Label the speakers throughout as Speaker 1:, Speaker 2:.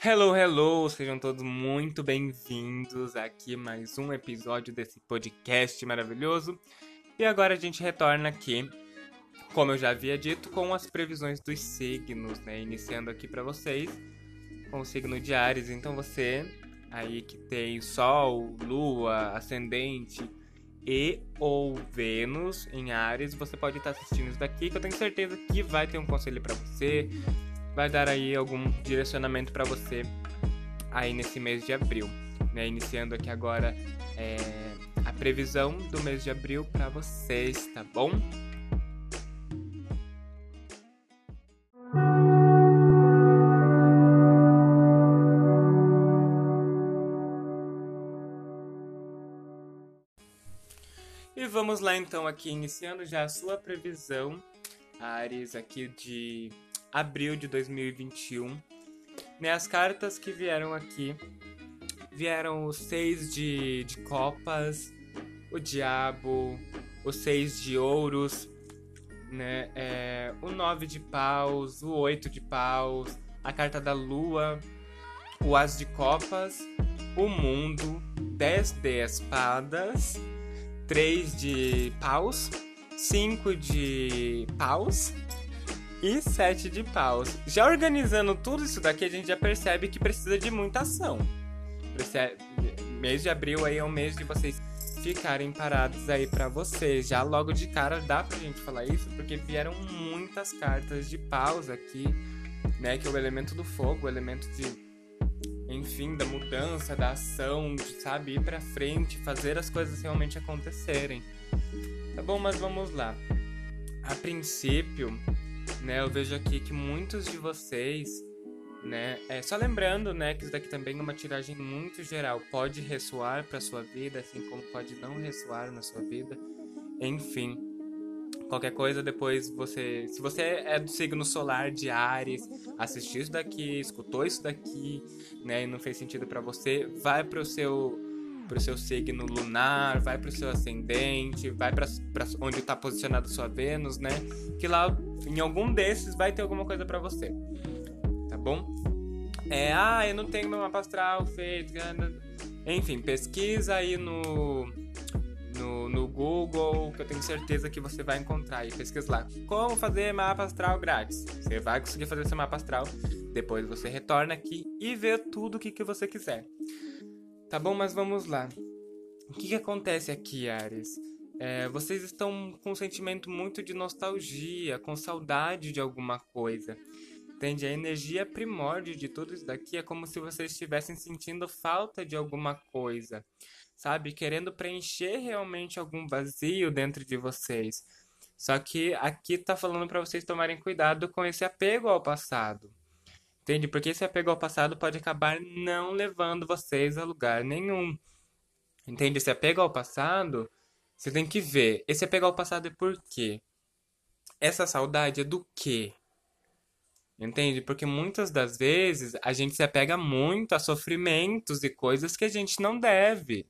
Speaker 1: Hello, hello! Sejam todos muito bem-vindos aqui mais um episódio desse podcast maravilhoso. E agora a gente retorna aqui, como eu já havia dito, com as previsões dos signos, né? Iniciando aqui para vocês com o signo de Ares. Então você aí que tem Sol, Lua, Ascendente e ou Vênus em Ares, você pode estar assistindo isso daqui, que eu tenho certeza que vai ter um conselho para você, vai dar aí algum direcionamento para você aí nesse mês de abril, né? Iniciando aqui agora é, a previsão do mês de abril para vocês, tá bom? E vamos lá então aqui iniciando já a sua previsão, Ares, aqui de abril de 2021. Né, as cartas que vieram aqui vieram os seis de, de copas, o diabo, os seis de ouros, né, é, o nove de paus, o oito de paus, a carta da lua, o as de copas, o mundo, dez de espadas 3 de paus, 5 de paus e 7 de paus. Já organizando tudo isso daqui, a gente já percebe que precisa de muita ação. Mês de abril aí é um mês de vocês ficarem parados aí para vocês. Já logo de cara dá pra gente falar isso, porque vieram muitas cartas de paus aqui, né? Que é o elemento do fogo, o elemento de enfim, da mudança, da ação, de, sabe, ir pra frente, fazer as coisas realmente acontecerem. Tá bom, mas vamos lá. A princípio, né, eu vejo aqui que muitos de vocês, né, é só lembrando, né, que isso daqui também é uma tiragem muito geral, pode ressoar para sua vida, assim como pode não ressoar na sua vida. Enfim, Qualquer coisa, depois você. Se você é do signo solar de Ares, assistiu isso daqui, escutou isso daqui, né? E não fez sentido para você, vai pro seu pro seu signo lunar, vai pro seu ascendente, vai para onde está posicionado sua Vênus, né? Que lá em algum desses vai ter alguma coisa para você. Tá bom? É, ah, eu não tenho meu mapa astral feito. Enfim, pesquisa aí no no, no Google, que eu tenho certeza que você vai encontrar e pesquisa lá. Como fazer mapa astral grátis? Você vai conseguir fazer seu mapa astral. Depois você retorna aqui e vê tudo o que, que você quiser. Tá bom? Mas vamos lá. O que, que acontece aqui, Ares? É, vocês estão com um sentimento muito de nostalgia, com saudade de alguma coisa. Entende? A energia primórdia de tudo isso daqui é como se vocês estivessem sentindo falta de alguma coisa sabe? Querendo preencher realmente algum vazio dentro de vocês. Só que aqui tá falando para vocês tomarem cuidado com esse apego ao passado. Entende? Porque esse apego ao passado pode acabar não levando vocês a lugar nenhum. Entende? Esse apego ao passado, você tem que ver. Esse apego ao passado é por quê? Essa saudade é do quê? Entende? Porque muitas das vezes a gente se apega muito a sofrimentos e coisas que a gente não deve.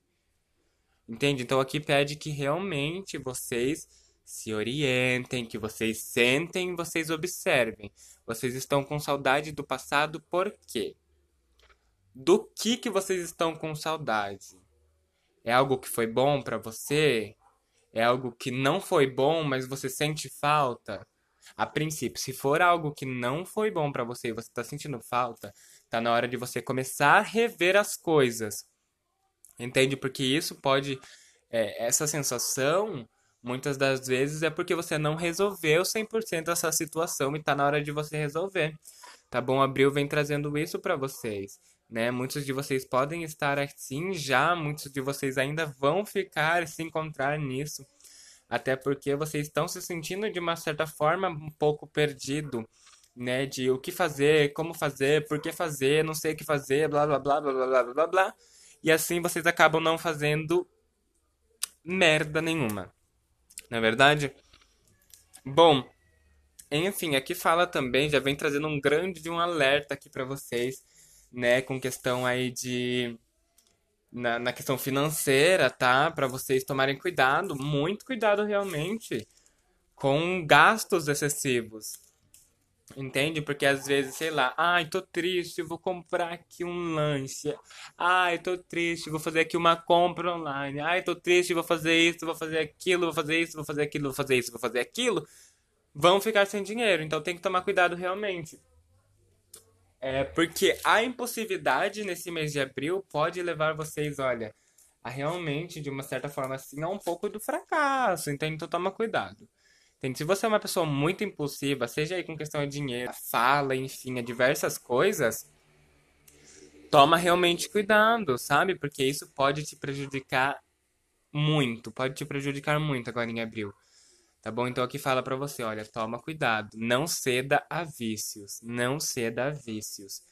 Speaker 1: Entende? Então aqui pede que realmente vocês se orientem, que vocês sentem, vocês observem. Vocês estão com saudade do passado por quê? Do que que vocês estão com saudade? É algo que foi bom para você? É algo que não foi bom, mas você sente falta? A princípio, se for algo que não foi bom para você e você está sentindo falta, tá na hora de você começar a rever as coisas Entende? Porque isso pode. É, essa sensação, Muitas das vezes é porque você não resolveu 100% essa situação e tá na hora de você resolver. Tá bom? Abril vem trazendo isso para vocês, né? Muitos de vocês podem estar assim já, muitos de vocês ainda vão ficar se encontrar nisso. Até porque vocês estão se sentindo de uma certa forma um pouco perdido, né? De o que fazer, como fazer, por que fazer, não sei o que fazer, blá blá blá blá blá blá blá. blá. E assim vocês acabam não fazendo merda nenhuma. Não é verdade? Bom, enfim, aqui fala também, já vem trazendo um grande de um alerta aqui para vocês, né, com questão aí de na, na questão financeira, tá? Para vocês tomarem cuidado, muito cuidado realmente com gastos excessivos. Entende? Porque às vezes, sei lá, ai, tô triste, vou comprar aqui um lanche. Ai, tô triste, vou fazer aqui uma compra online. Ai, tô triste, vou fazer isso, vou fazer aquilo, vou fazer isso, vou fazer aquilo, vou fazer isso, vou fazer aquilo. Vão ficar sem dinheiro, então tem que tomar cuidado realmente. É porque a impulsividade nesse mês de abril pode levar vocês, olha, a realmente, de uma certa forma assim, a um pouco do fracasso. Então, então toma cuidado. Se você é uma pessoa muito impulsiva, seja aí com questão de dinheiro, fala, enfim, diversas coisas, toma realmente cuidado, sabe? Porque isso pode te prejudicar muito, pode te prejudicar muito agora em abril. Tá bom? Então aqui fala para você, olha, toma cuidado, não ceda a vícios, não ceda a vícios.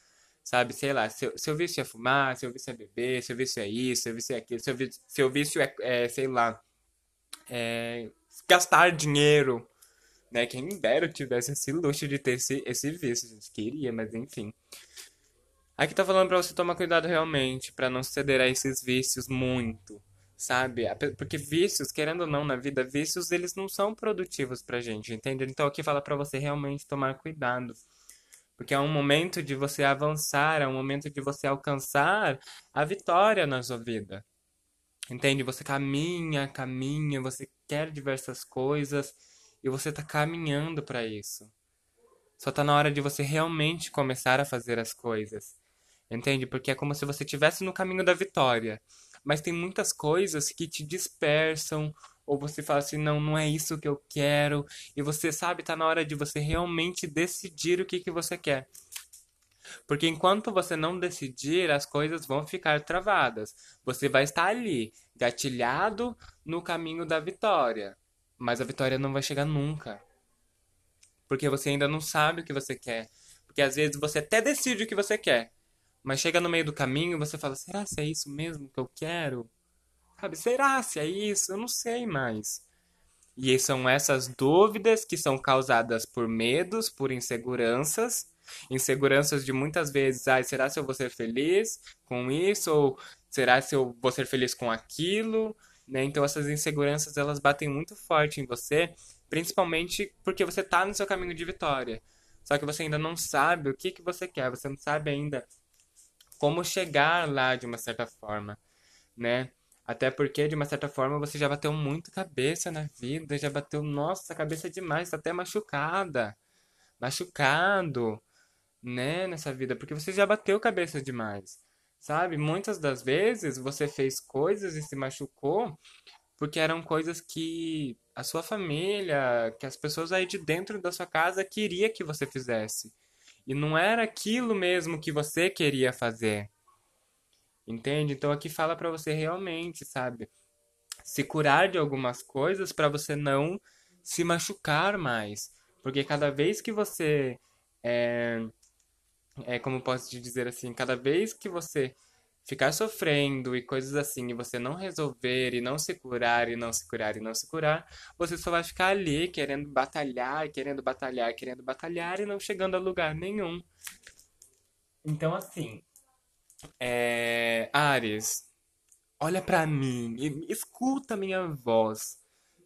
Speaker 1: Sabe, sei lá, seu, seu vício é fumar, seu vício é beber, seu vício é isso, seu vício é aquilo, seu, vício, seu vício é, é sei lá, é, gastar dinheiro, né? Quem dera eu tivesse esse luxo de ter esse, esse vício, gente. Queria, mas enfim. Aqui tá falando pra você tomar cuidado realmente, para não ceder a esses vícios muito, sabe? Porque vícios, querendo ou não, na vida, vícios, eles não são produtivos pra gente, entende? Então aqui fala pra você realmente tomar cuidado. Porque é um momento de você avançar, é um momento de você alcançar a vitória na sua vida. Entende? Você caminha, caminha, você quer diversas coisas e você está caminhando para isso. Só está na hora de você realmente começar a fazer as coisas. Entende? Porque é como se você estivesse no caminho da vitória. Mas tem muitas coisas que te dispersam, ou você fala assim, não, não é isso que eu quero. E você sabe, está na hora de você realmente decidir o que, que você quer. Porque enquanto você não decidir, as coisas vão ficar travadas. Você vai estar ali, gatilhado no caminho da vitória. Mas a vitória não vai chegar nunca. Porque você ainda não sabe o que você quer. Porque às vezes você até decide o que você quer. Mas chega no meio do caminho e você fala: será se é isso mesmo que eu quero? Sabe, será se é isso? Eu não sei mais. E são essas dúvidas que são causadas por medos, por inseguranças Inseguranças de muitas vezes, ai, será se eu vou ser feliz com isso? Ou será se eu vou ser feliz com aquilo? Né? Então essas inseguranças, elas batem muito forte em você, principalmente porque você está no seu caminho de vitória. Só que você ainda não sabe o que, que você quer, você não sabe ainda como chegar lá de uma certa forma, né? Até porque, de uma certa forma, você já bateu muito cabeça na vida, já bateu, nossa, cabeça demais, tá até machucada, machucado, né, nessa vida, porque você já bateu cabeça demais, sabe? Muitas das vezes você fez coisas e se machucou porque eram coisas que a sua família, que as pessoas aí de dentro da sua casa queria que você fizesse. E não era aquilo mesmo que você queria fazer. Entende? Então aqui fala para você realmente, sabe? Se curar de algumas coisas para você não se machucar mais. Porque cada vez que você é, é como posso te dizer assim, cada vez que você ficar sofrendo e coisas assim, e você não resolver e não se curar e não se curar e não se curar, você só vai ficar ali querendo batalhar, querendo batalhar, querendo batalhar e não chegando a lugar nenhum. Então assim, é... Ares, olha para mim, escuta minha voz,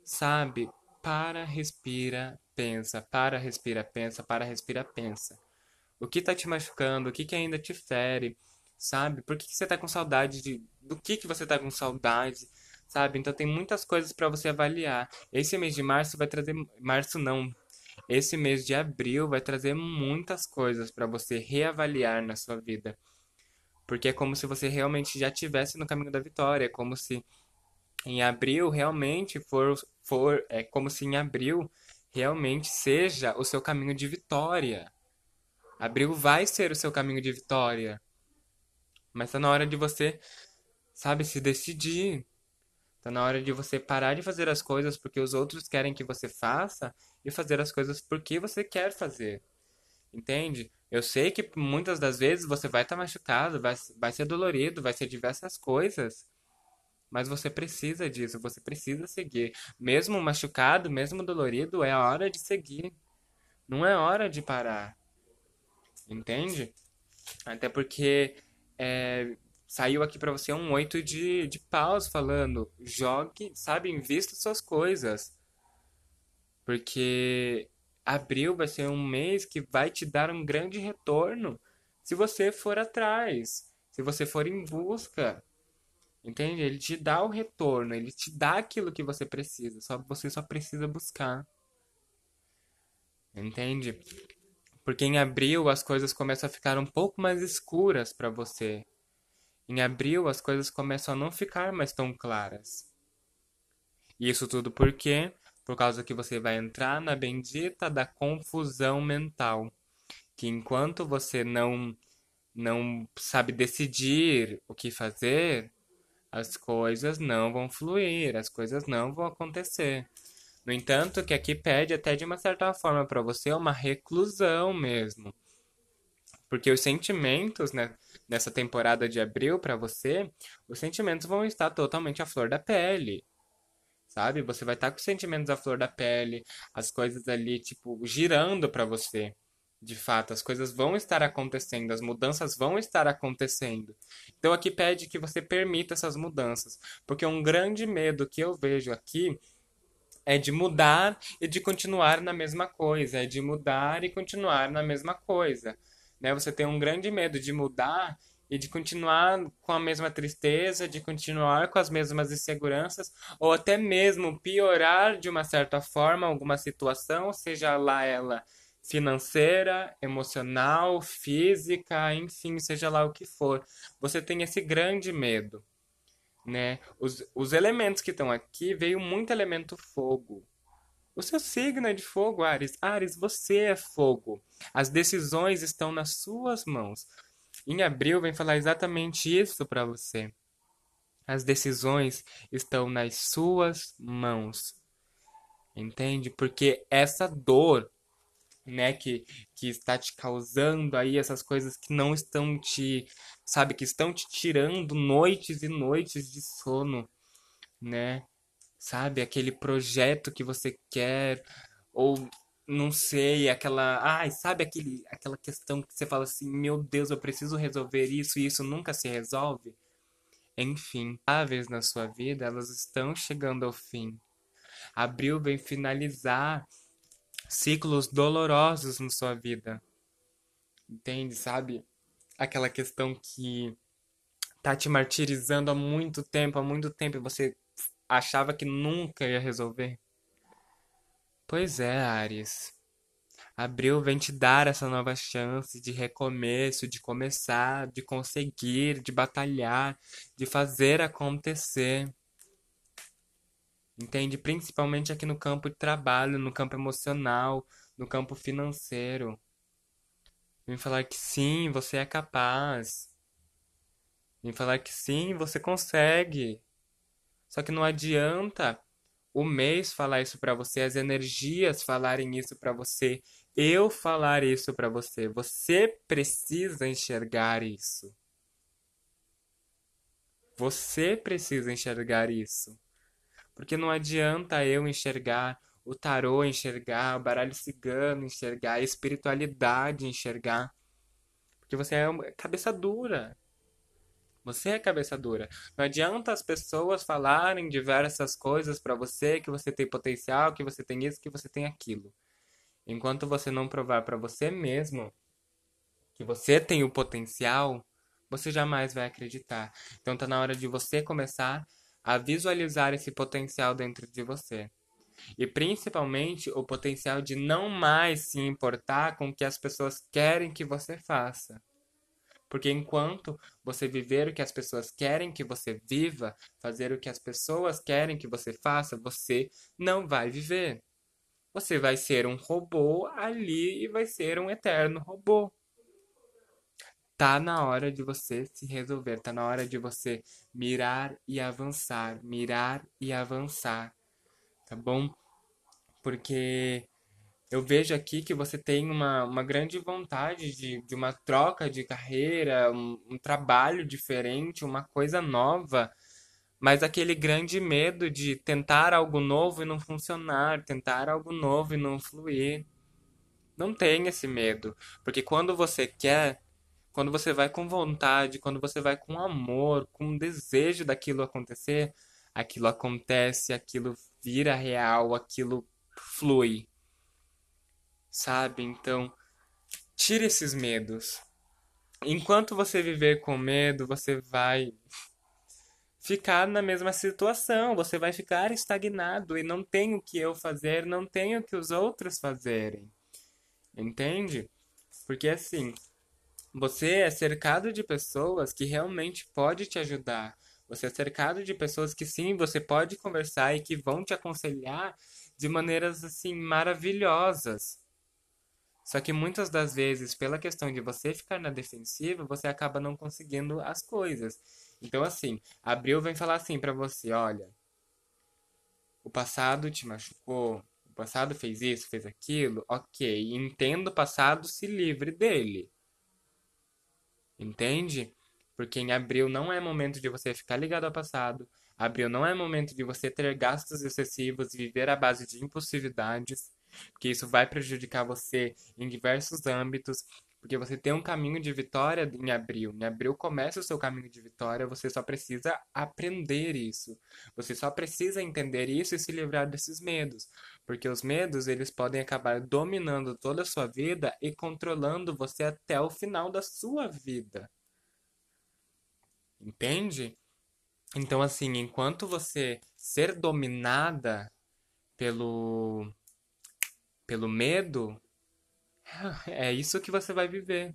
Speaker 1: sabe? Para, respira, pensa, para, respira, pensa, para, respira, pensa. O que tá te machucando? O que, que ainda te fere? Sabe? Por que, que você tá com saudade de. Do que, que você tá com saudade? Sabe? Então tem muitas coisas para você avaliar. Esse mês de março vai trazer. Março não. Esse mês de abril vai trazer muitas coisas para você reavaliar na sua vida. Porque é como se você realmente já estivesse no caminho da vitória. É como se em abril realmente for, for. É como se em abril realmente seja o seu caminho de vitória. Abril vai ser o seu caminho de vitória. Mas tá na hora de você, sabe, se decidir. Tá na hora de você parar de fazer as coisas porque os outros querem que você faça e fazer as coisas porque você quer fazer. Entende? Eu sei que muitas das vezes você vai estar tá machucado, vai, vai ser dolorido, vai ser diversas coisas. Mas você precisa disso, você precisa seguir. Mesmo machucado, mesmo dolorido, é a hora de seguir. Não é hora de parar. Entende? Até porque é, saiu aqui para você um oito de, de paus falando, jogue, sabe, invista suas coisas. Porque abril vai ser um mês que vai te dar um grande retorno se você for atrás, se você for em busca. Entende? Ele te dá o retorno, ele te dá aquilo que você precisa, só você só precisa buscar. Entende? Porque em abril as coisas começam a ficar um pouco mais escuras para você. Em abril as coisas começam a não ficar mais tão claras. Isso tudo por quê? Por causa que você vai entrar na bendita da confusão mental. Que enquanto você não não sabe decidir o que fazer, as coisas não vão fluir, as coisas não vão acontecer. No entanto, que aqui pede até de uma certa forma para você uma reclusão mesmo. Porque os sentimentos, né, nessa temporada de abril para você, os sentimentos vão estar totalmente à flor da pele. Sabe? Você vai estar com os sentimentos à flor da pele, as coisas ali tipo girando para você de fato, as coisas vão estar acontecendo, as mudanças vão estar acontecendo. Então aqui pede que você permita essas mudanças, porque um grande medo que eu vejo aqui é de mudar e de continuar na mesma coisa, é de mudar e continuar na mesma coisa. Né? Você tem um grande medo de mudar e de continuar com a mesma tristeza, de continuar com as mesmas inseguranças, ou até mesmo piorar de uma certa forma alguma situação, seja lá ela financeira, emocional, física, enfim, seja lá o que for. Você tem esse grande medo, né? Os, os elementos que estão aqui veio muito elemento fogo. O seu signo é de fogo, Ares. Ares, você é fogo. As decisões estão nas suas mãos. Em abril vem falar exatamente isso para você. As decisões estão nas suas mãos. Entende? Porque essa dor né, que, que está te causando aí essas coisas que não estão te, sabe, que estão te tirando noites e noites de sono, né? Sabe, aquele projeto que você quer ou não sei, aquela, ai, sabe aquele aquela questão que você fala assim, meu Deus, eu preciso resolver isso e isso nunca se resolve? Enfim, aves na sua vida, elas estão chegando ao fim. Abril vem finalizar ciclos dolorosos na sua vida. Entende, sabe? Aquela questão que tá te martirizando há muito tempo, há muito tempo, e você achava que nunca ia resolver. Pois é, Ares. Abril vem te dar essa nova chance de recomeço, de começar, de conseguir, de batalhar, de fazer acontecer. Entende? Principalmente aqui no campo de trabalho, no campo emocional, no campo financeiro. Vem falar que sim, você é capaz. Vem falar que sim, você consegue. Só que não adianta o mês falar isso para você, as energias falarem isso para você, eu falar isso para você. Você precisa enxergar isso. Você precisa enxergar isso. Porque não adianta eu enxergar o tarô, enxergar o baralho cigano, enxergar a espiritualidade, enxergar. Porque você é cabeça dura. Você é cabeça dura. Não adianta as pessoas falarem diversas coisas para você que você tem potencial, que você tem isso, que você tem aquilo. Enquanto você não provar para você mesmo que você tem o potencial, você jamais vai acreditar. Então tá na hora de você começar a visualizar esse potencial dentro de você. E principalmente o potencial de não mais se importar com o que as pessoas querem que você faça. Porque enquanto você viver o que as pessoas querem que você viva, fazer o que as pessoas querem que você faça, você não vai viver. Você vai ser um robô ali e vai ser um eterno robô tá na hora de você se resolver, tá na hora de você mirar e avançar, mirar e avançar, tá bom? Porque eu vejo aqui que você tem uma, uma grande vontade de, de uma troca de carreira, um, um trabalho diferente, uma coisa nova, mas aquele grande medo de tentar algo novo e não funcionar, tentar algo novo e não fluir. Não tem esse medo, porque quando você quer, quando você vai com vontade, quando você vai com amor, com desejo daquilo acontecer, aquilo acontece, aquilo vira real, aquilo flui. sabe? Então, tire esses medos. Enquanto você viver com medo, você vai ficar na mesma situação, você vai ficar estagnado e não tem o que eu fazer, não tem o que os outros fazerem. Entende? Porque assim, você é cercado de pessoas que realmente pode te ajudar. Você é cercado de pessoas que sim, você pode conversar e que vão te aconselhar de maneiras assim maravilhosas. Só que muitas das vezes, pela questão de você ficar na defensiva, você acaba não conseguindo as coisas. Então, assim, Abril vem falar assim para você: olha, o passado te machucou, o passado fez isso, fez aquilo, ok, entenda o passado, se livre dele. Entende? Porque em abril não é momento de você ficar ligado ao passado. Abril não é momento de você ter gastos excessivos e viver à base de impulsividades, porque isso vai prejudicar você em diversos âmbitos. Porque você tem um caminho de vitória em abril. Em abril começa o seu caminho de vitória, você só precisa aprender isso. Você só precisa entender isso e se livrar desses medos. Porque os medos, eles podem acabar dominando toda a sua vida e controlando você até o final da sua vida. Entende? Então, assim, enquanto você ser dominada pelo, pelo medo, é isso que você vai viver.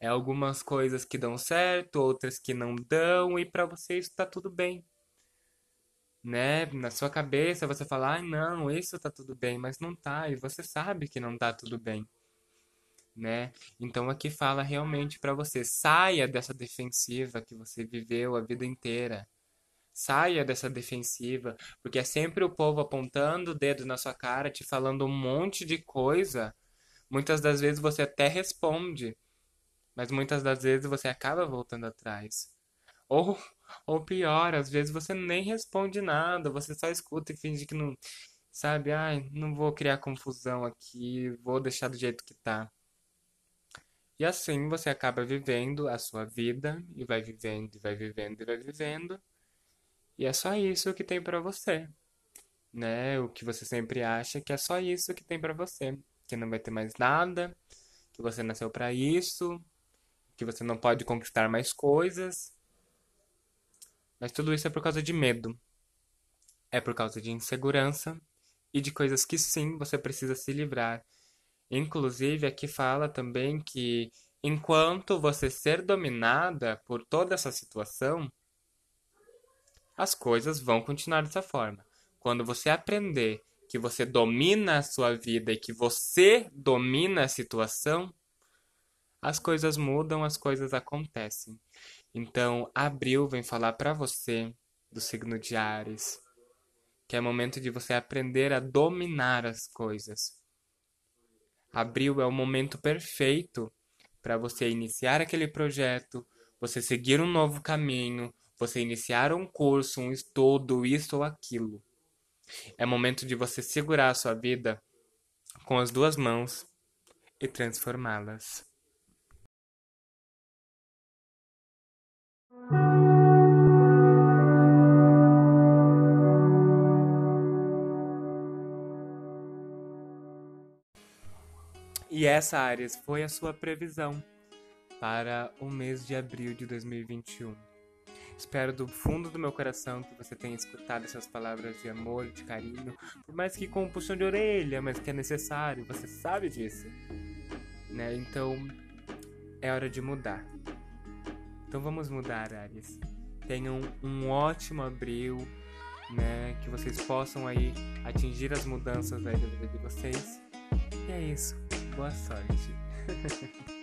Speaker 1: É algumas coisas que dão certo, outras que não dão, e para você isso tá tudo bem. Né? Na sua cabeça você fala, ah, não, isso tá tudo bem, mas não tá, e você sabe que não tá tudo bem. Né? Então aqui fala realmente para você, saia dessa defensiva que você viveu a vida inteira. Saia dessa defensiva, porque é sempre o povo apontando o dedo na sua cara, te falando um monte de coisa Muitas das vezes você até responde, mas muitas das vezes você acaba voltando atrás. Ou, ou pior, às vezes você nem responde nada, você só escuta e finge que não. Sabe, ai, não vou criar confusão aqui, vou deixar do jeito que tá. E assim você acaba vivendo a sua vida, e vai vivendo, e vai vivendo, e vai vivendo. E é só isso que tem para você. Né? O que você sempre acha que é só isso que tem para você que não vai ter mais nada, que você nasceu para isso, que você não pode conquistar mais coisas. Mas tudo isso é por causa de medo. É por causa de insegurança e de coisas que sim você precisa se livrar. Inclusive, aqui fala também que enquanto você ser dominada por toda essa situação, as coisas vão continuar dessa forma. Quando você aprender que você domina a sua vida e que você domina a situação, as coisas mudam, as coisas acontecem. Então, Abril vem falar para você do signo de Ares, que é momento de você aprender a dominar as coisas. Abril é o momento perfeito para você iniciar aquele projeto, você seguir um novo caminho, você iniciar um curso, um estudo, isso ou aquilo. É momento de você segurar a sua vida com as duas mãos e transformá-las. E essa, Ares, foi a sua previsão para o mês de abril de 2021. Espero do fundo do meu coração que você tenha escutado essas palavras de amor, de carinho, por mais que com um puxão de orelha, mas que é necessário, você sabe disso. Né? Então, é hora de mudar. Então vamos mudar, Ares. Tenham um ótimo abril, né? Que vocês possam aí atingir as mudanças da vida de vocês. E é isso. Boa sorte.